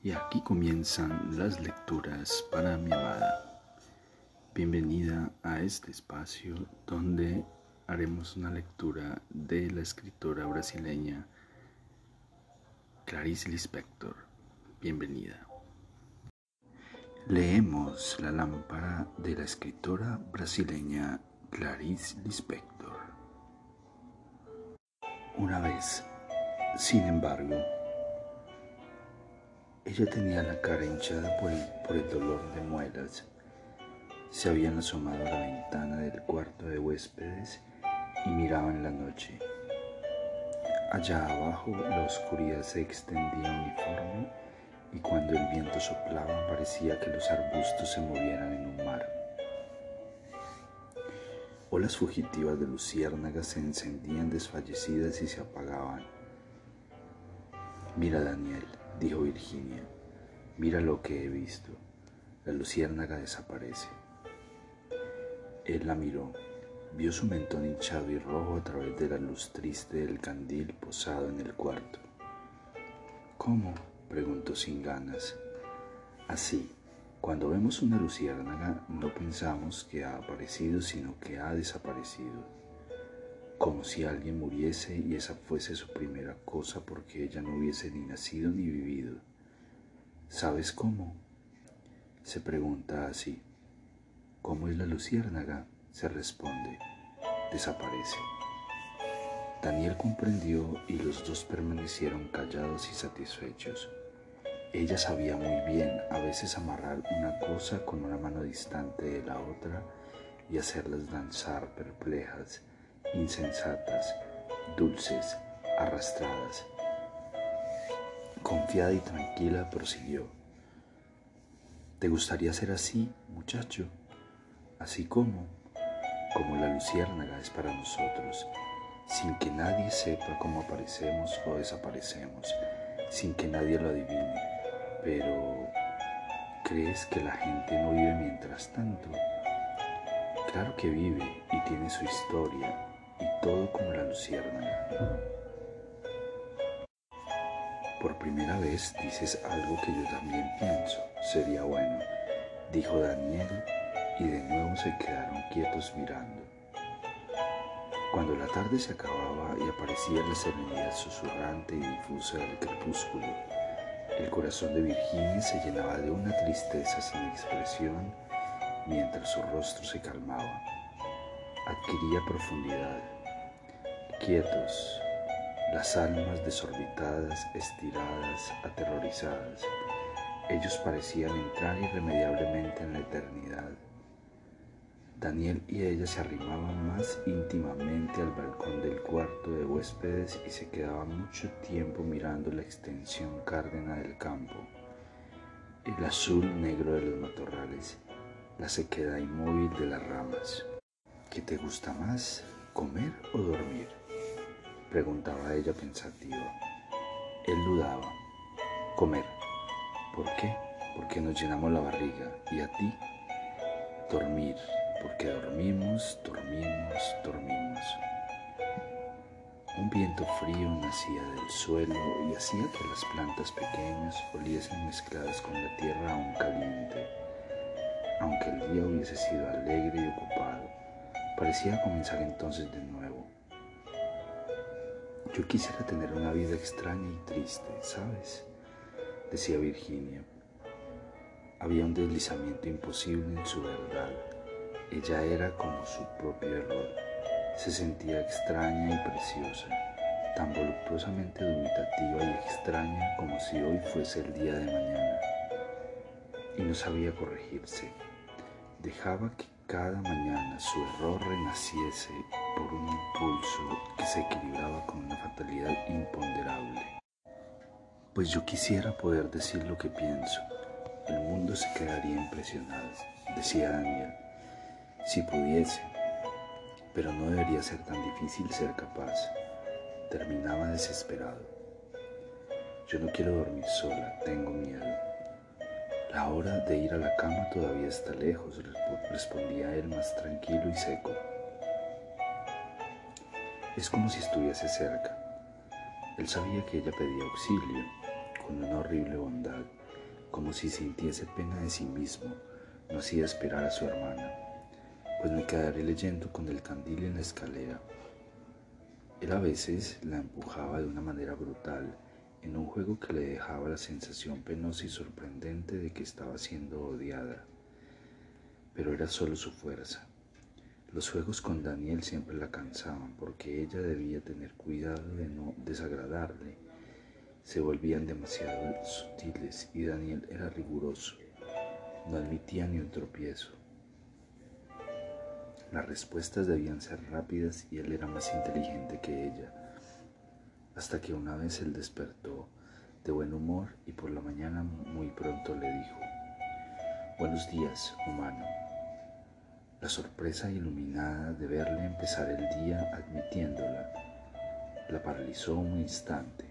Y aquí comienzan las lecturas para mi amada. Bienvenida a este espacio donde haremos una lectura de la escritora brasileña Clarice Lispector. Bienvenida. Leemos La lámpara de la escritora brasileña Clarice Lispector. Una vez, sin embargo, ella tenía la cara hinchada por el, dolor de muelas. Se habían asomado a la ventana del cuarto de huéspedes y miraban la noche. Allá abajo la oscuridad se extendía uniforme y cuando el viento soplaba parecía que los arbustos se movieran en un mar. Olas fugitivas de luciérnagas se encendían desfallecidas y se apagaban. Mira, Daniel, dijo Virginia, mira lo que he visto. La luciérnaga desaparece. Él la miró, vio su mentón hinchado y rojo a través de la luz triste del candil posado en el cuarto. ¿Cómo? preguntó sin ganas. Así, cuando vemos una luciérnaga no pensamos que ha aparecido, sino que ha desaparecido como si alguien muriese y esa fuese su primera cosa porque ella no hubiese ni nacido ni vivido. ¿Sabes cómo? Se pregunta así. ¿Cómo es la luciérnaga? Se responde. Desaparece. Daniel comprendió y los dos permanecieron callados y satisfechos. Ella sabía muy bien a veces amarrar una cosa con una mano distante de la otra y hacerlas danzar perplejas insensatas, dulces, arrastradas. Confiada y tranquila prosiguió. ¿Te gustaría ser así, muchacho? Así como, como la luciérnaga es para nosotros, sin que nadie sepa cómo aparecemos o desaparecemos, sin que nadie lo adivine. Pero, ¿crees que la gente no vive mientras tanto? Claro que vive y tiene su historia y todo como la luciérnaga. Por primera vez dices algo que yo también pienso, sería bueno, dijo Daniel y de nuevo se quedaron quietos mirando. Cuando la tarde se acababa y aparecía la serenidad susurrante y difusa del crepúsculo, el corazón de Virginia se llenaba de una tristeza sin expresión mientras su rostro se calmaba adquiría profundidad. Quietos, las almas desorbitadas, estiradas, aterrorizadas, ellos parecían entrar irremediablemente en la eternidad. Daniel y ella se arrimaban más íntimamente al balcón del cuarto de huéspedes y se quedaban mucho tiempo mirando la extensión cárdena del campo, el azul negro de los matorrales, la sequedad inmóvil de las ramas. ¿Qué te gusta más, comer o dormir? Preguntaba ella pensativa. Él dudaba. Comer. ¿Por qué? Porque nos llenamos la barriga. ¿Y a ti? Dormir. Porque dormimos, dormimos, dormimos. Un viento frío nacía del suelo y hacía que las plantas pequeñas oliesen mezcladas con la tierra aún caliente, aunque el día hubiese sido alegre y ocupado. Parecía comenzar entonces de nuevo. Yo quisiera tener una vida extraña y triste, ¿sabes? Decía Virginia. Había un deslizamiento imposible en su verdad. Ella era como su propio error. Se sentía extraña y preciosa, tan voluptuosamente dubitativa y extraña como si hoy fuese el día de mañana. Y no sabía corregirse. Dejaba que cada mañana su error renaciese por un impulso que se equilibraba con una fatalidad imponderable. Pues yo quisiera poder decir lo que pienso. El mundo se quedaría impresionado, decía Daniel, si pudiese. Pero no debería ser tan difícil ser capaz. Terminaba desesperado. Yo no quiero dormir sola, tengo miedo. La hora de ir a la cama todavía está lejos, respondía él más tranquilo y seco. Es como si estuviese cerca. Él sabía que ella pedía auxilio, con una horrible bondad, como si sintiese pena de sí mismo, no hacía esperar a su hermana, pues me quedaré leyendo con el candil en la escalera. Él a veces la empujaba de una manera brutal, en un juego que le dejaba la sensación penosa y sorprendente de que estaba siendo odiada. Pero era solo su fuerza. Los juegos con Daniel siempre la cansaban porque ella debía tener cuidado de no desagradarle. Se volvían demasiado sutiles y Daniel era riguroso. No admitía ni un tropiezo. Las respuestas debían ser rápidas y él era más inteligente que ella hasta que una vez él despertó de buen humor y por la mañana muy pronto le dijo, Buenos días, humano. La sorpresa iluminada de verle empezar el día admitiéndola la paralizó un instante.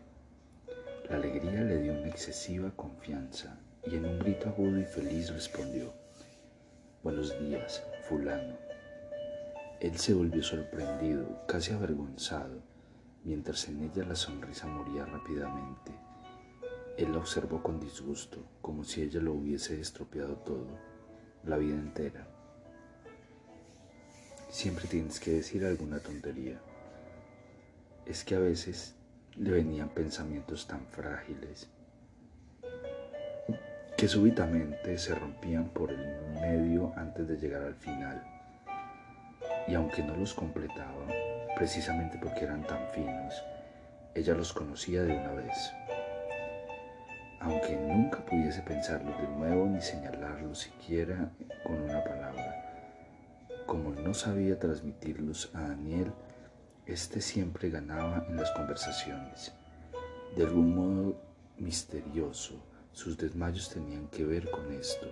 La alegría le dio una excesiva confianza y en un grito agudo y feliz respondió, Buenos días, fulano. Él se volvió sorprendido, casi avergonzado, mientras en ella la sonrisa moría rápidamente. Él la observó con disgusto, como si ella lo hubiese estropeado todo, la vida entera. Siempre tienes que decir alguna tontería. Es que a veces le venían pensamientos tan frágiles que súbitamente se rompían por el medio antes de llegar al final. Y aunque no los completaba, precisamente porque eran tan finos, ella los conocía de una vez. Aunque nunca pudiese pensarlos de nuevo ni señalarlos siquiera con una palabra. Como no sabía transmitirlos a Daniel, éste siempre ganaba en las conversaciones. De algún modo misterioso, sus desmayos tenían que ver con esto.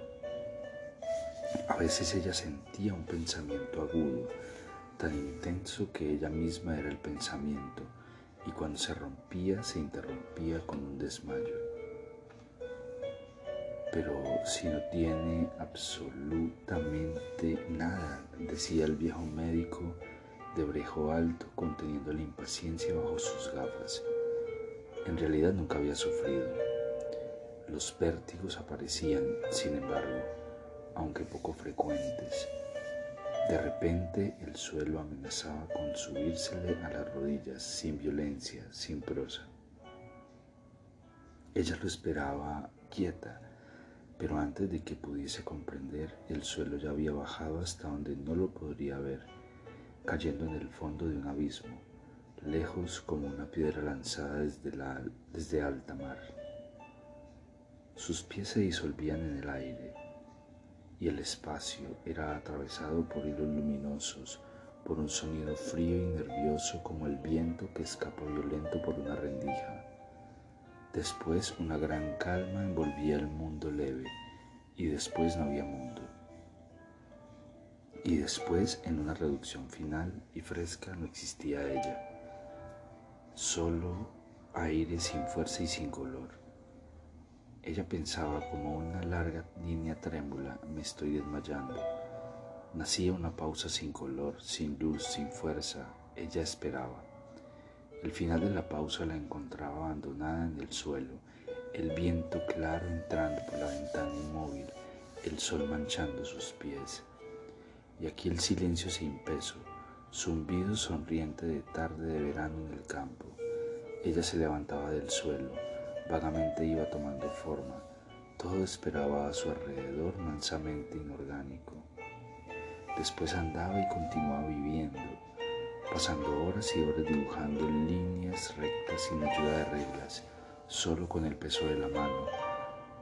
A veces ella sentía un pensamiento agudo, tan intenso que ella misma era el pensamiento y cuando se rompía se interrumpía con un desmayo. Pero si no tiene absolutamente nada, decía el viejo médico de brejo alto conteniendo la impaciencia bajo sus gafas. En realidad nunca había sufrido. Los vértigos aparecían, sin embargo, aunque poco frecuentes, de repente el suelo amenazaba con subírsele a las rodillas, sin violencia, sin prosa. Ella lo esperaba quieta, pero antes de que pudiese comprender, el suelo ya había bajado hasta donde no lo podría ver, cayendo en el fondo de un abismo, lejos como una piedra lanzada desde, desde alta mar. Sus pies se disolvían en el aire, y el espacio era atravesado por hilos luminosos, por un sonido frío y nervioso como el viento que escapa violento por una rendija. Después una gran calma envolvía el mundo leve y después no había mundo. Y después en una reducción final y fresca no existía ella, solo aire sin fuerza y sin color ella pensaba como una larga línea trémula, me estoy desmayando. Nacía una pausa sin color, sin luz, sin fuerza. Ella esperaba. El final de la pausa la encontraba abandonada en el suelo, el viento claro entrando por la ventana inmóvil, el sol manchando sus pies. Y aquí el silencio sin peso, zumbido sonriente de tarde de verano en el campo. Ella se levantaba del suelo vagamente iba tomando forma. Todo esperaba a su alrededor mansamente inorgánico. Después andaba y continuaba viviendo, pasando horas y horas dibujando líneas rectas sin ayuda de reglas, solo con el peso de la mano,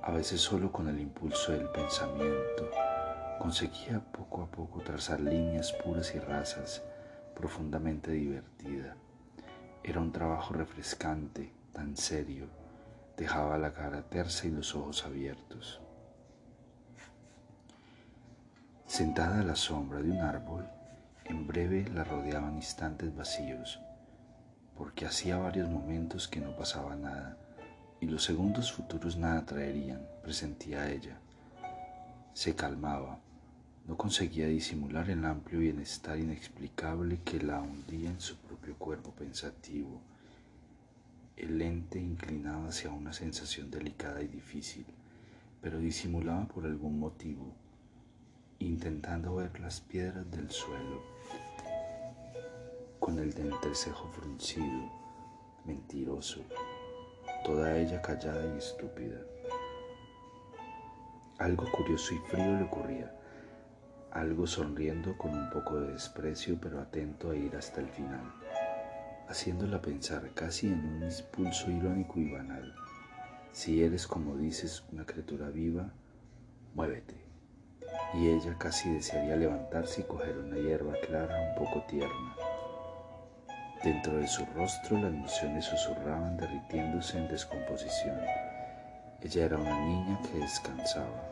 a veces solo con el impulso del pensamiento. Conseguía poco a poco trazar líneas puras y rasas, profundamente divertida. Era un trabajo refrescante, tan serio, dejaba la cara tersa y los ojos abiertos. Sentada a la sombra de un árbol, en breve la rodeaban instantes vacíos, porque hacía varios momentos que no pasaba nada, y los segundos futuros nada traerían, presentía ella. Se calmaba, no conseguía disimular el amplio bienestar inexplicable que la hundía en su propio cuerpo pensativo, el lente inclinado hacia una sensación delicada y difícil, pero disimulaba por algún motivo, intentando ver las piedras del suelo, con el entrecejo fruncido, mentiroso, toda ella callada y estúpida. Algo curioso y frío le ocurría, algo sonriendo con un poco de desprecio, pero atento a ir hasta el final, haciéndola pensar casi en un impulso irónico y banal. Si eres, como dices, una criatura viva, muévete. Y ella casi desearía levantarse y coger una hierba clara un poco tierna. Dentro de su rostro las emociones susurraban derritiéndose en descomposición. Ella era una niña que descansaba.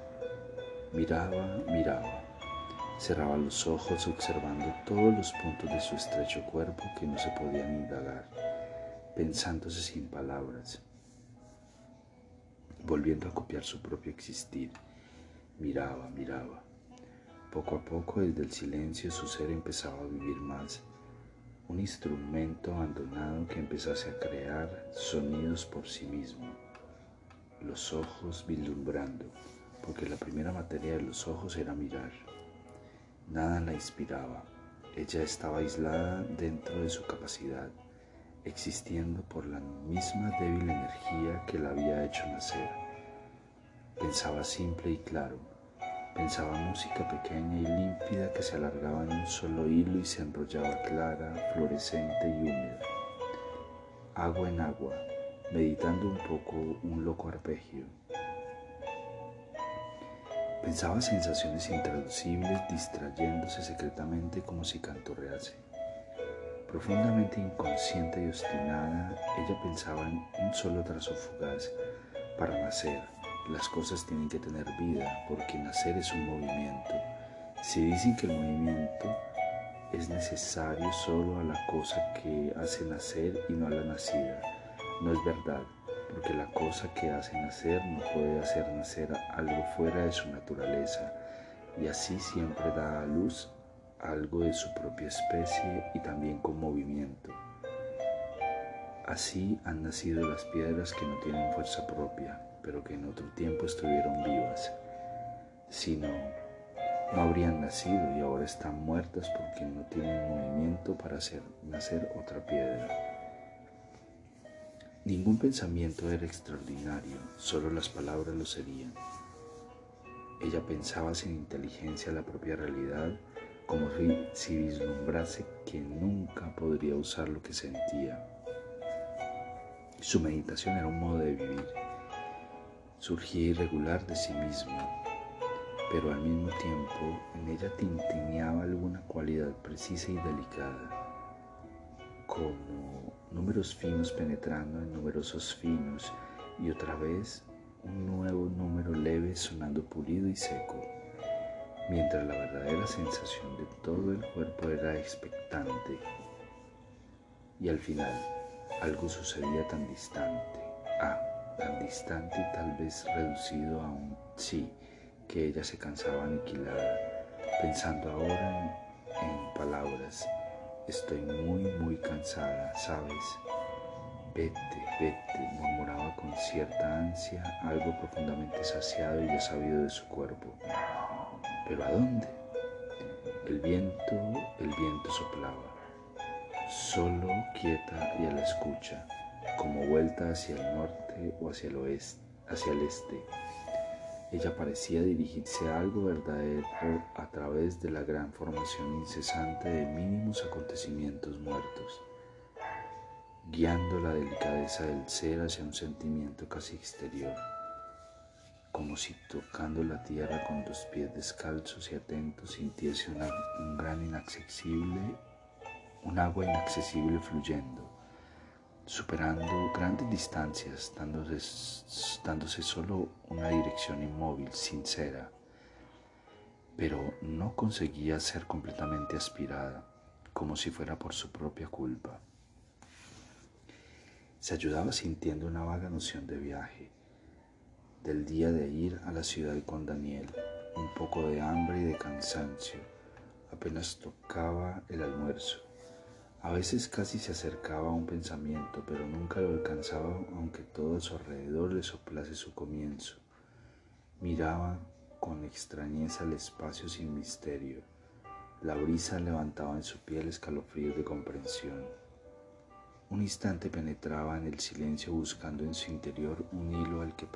Miraba, miraba. Cerraba los ojos observando todos los puntos de su estrecho cuerpo que no se podían indagar, pensándose sin palabras, volviendo a copiar su propio existir. Miraba, miraba. Poco a poco desde el silencio su ser empezaba a vivir más, un instrumento abandonado que empezase a crear sonidos por sí mismo, los ojos vislumbrando, porque la primera materia de los ojos era mirar. Nada la inspiraba, ella estaba aislada dentro de su capacidad, existiendo por la misma débil energía que la había hecho nacer. Pensaba simple y claro, pensaba música pequeña y límpida que se alargaba en un solo hilo y se enrollaba clara, fluorescente y húmeda. Agua en agua, meditando un poco un loco arpegio. Pensaba sensaciones intraducibles distrayéndose secretamente como si cantorrease. Profundamente inconsciente y obstinada, ella pensaba en un solo trazo fugaz para nacer. Las cosas tienen que tener vida porque nacer es un movimiento. Si dicen que el movimiento es necesario solo a la cosa que hace nacer y no a la nacida, no es verdad, porque la cosa que hace nacer no puede hacer nacer algo fuera de su naturaleza y así siempre da a luz algo de su propia especie y también con movimiento. Así han nacido las piedras que no tienen fuerza propia, pero que en otro tiempo estuvieron vivas. Si no, no habrían nacido y ahora están muertas porque no tienen movimiento para hacer nacer otra piedra. Ningún pensamiento era extraordinario, solo las palabras lo serían. Ella pensaba sin inteligencia la propia realidad como si vislumbrase que nunca podría usar lo que sentía. Su meditación era un modo de vivir. Surgía irregular de sí misma, pero al mismo tiempo en ella tintineaba alguna cualidad precisa y delicada, como números finos penetrando en numerosos finos y otra vez un nuevo número leve sonando pulido y seco mientras la verdadera sensación de todo el cuerpo era expectante. Y al final algo sucedía tan distante, ah, tan distante y tal vez reducido a un sí, que ella se cansaba aniquilada, pensando ahora en, en palabras, estoy muy, muy cansada, ¿sabes? Vete, vete, murmuraba con cierta ansia, algo profundamente saciado y ya sabido de su cuerpo. ¿Pero a dónde? El viento, el viento soplaba, solo, quieta y a la escucha, como vuelta hacia el norte o hacia el oeste, hacia el este. Ella parecía dirigirse a algo verdadero a través de la gran formación incesante de mínimos acontecimientos muertos, guiando la delicadeza del ser hacia un sentimiento casi exterior como si tocando la tierra con dos pies descalzos y atentos sintiese un gran inaccesible, un agua inaccesible fluyendo, superando grandes distancias, dándose, dándose solo una dirección inmóvil, sincera, pero no conseguía ser completamente aspirada, como si fuera por su propia culpa. Se ayudaba sintiendo una vaga noción de viaje, del día de ir a la ciudad con Daniel, un poco de hambre y de cansancio. Apenas tocaba el almuerzo. A veces casi se acercaba a un pensamiento, pero nunca lo alcanzaba aunque todo a su alrededor le soplase su comienzo. Miraba con extrañeza el espacio sin misterio. La brisa levantaba en su piel escalofríos de comprensión. Un instante penetraba en el silencio buscando en su interior un hilo al que,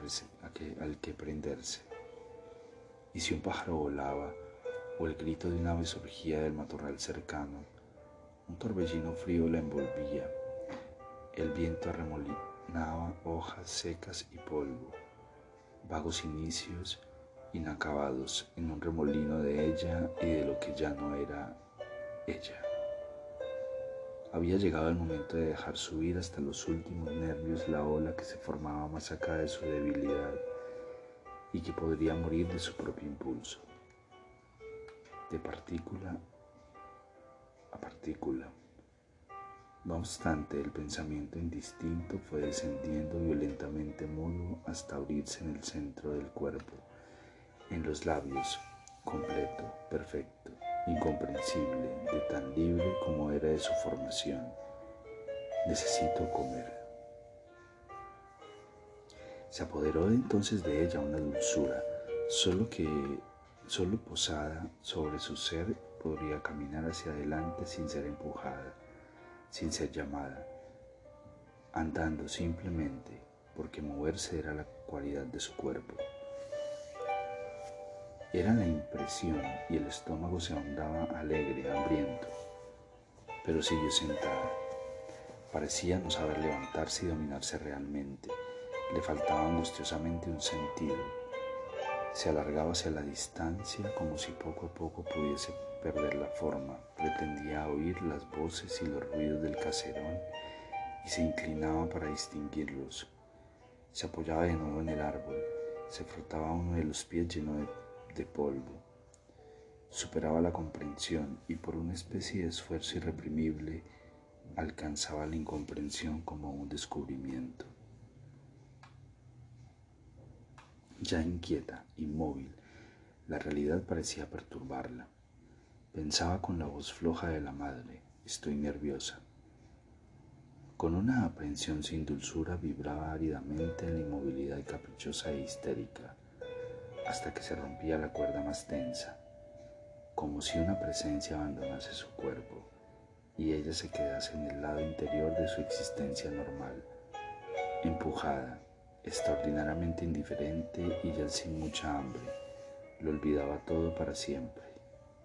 al que prenderse. Y si un pájaro volaba o el grito de un ave surgía del matorral cercano, un torbellino frío la envolvía. El viento arremolinaba hojas secas y polvo, vagos inicios inacabados en un remolino de ella y de lo que ya no era ella. Había llegado el momento de dejar subir hasta los últimos nervios la ola que se formaba más acá de su debilidad y que podría morir de su propio impulso, de partícula partícula. No obstante, el pensamiento indistinto fue descendiendo violentamente mudo hasta abrirse en el centro del cuerpo, en los labios, completo, perfecto incomprensible, de tan libre como era de su formación. Necesito comer. Se apoderó entonces de ella una dulzura, solo que, solo posada sobre su ser, podría caminar hacia adelante sin ser empujada, sin ser llamada, andando simplemente porque moverse era la cualidad de su cuerpo. Era la impresión y el estómago se ahondaba alegre, hambriento, pero siguió sentada. Parecía no saber levantarse y dominarse realmente. Le faltaba angustiosamente un sentido. Se alargaba hacia la distancia como si poco a poco pudiese perder la forma. Pretendía oír las voces y los ruidos del caserón y se inclinaba para distinguirlos. Se apoyaba de nuevo en el árbol. Se frotaba uno de los pies lleno de de polvo. Superaba la comprensión y por una especie de esfuerzo irreprimible alcanzaba la incomprensión como un descubrimiento. Ya inquieta, inmóvil, la realidad parecía perturbarla. Pensaba con la voz floja de la madre, estoy nerviosa. Con una aprensión sin dulzura vibraba áridamente en la inmovilidad caprichosa e histérica hasta que se rompía la cuerda más tensa, como si una presencia abandonase su cuerpo y ella se quedase en el lado interior de su existencia normal, empujada, extraordinariamente indiferente y ya sin mucha hambre. Lo olvidaba todo para siempre,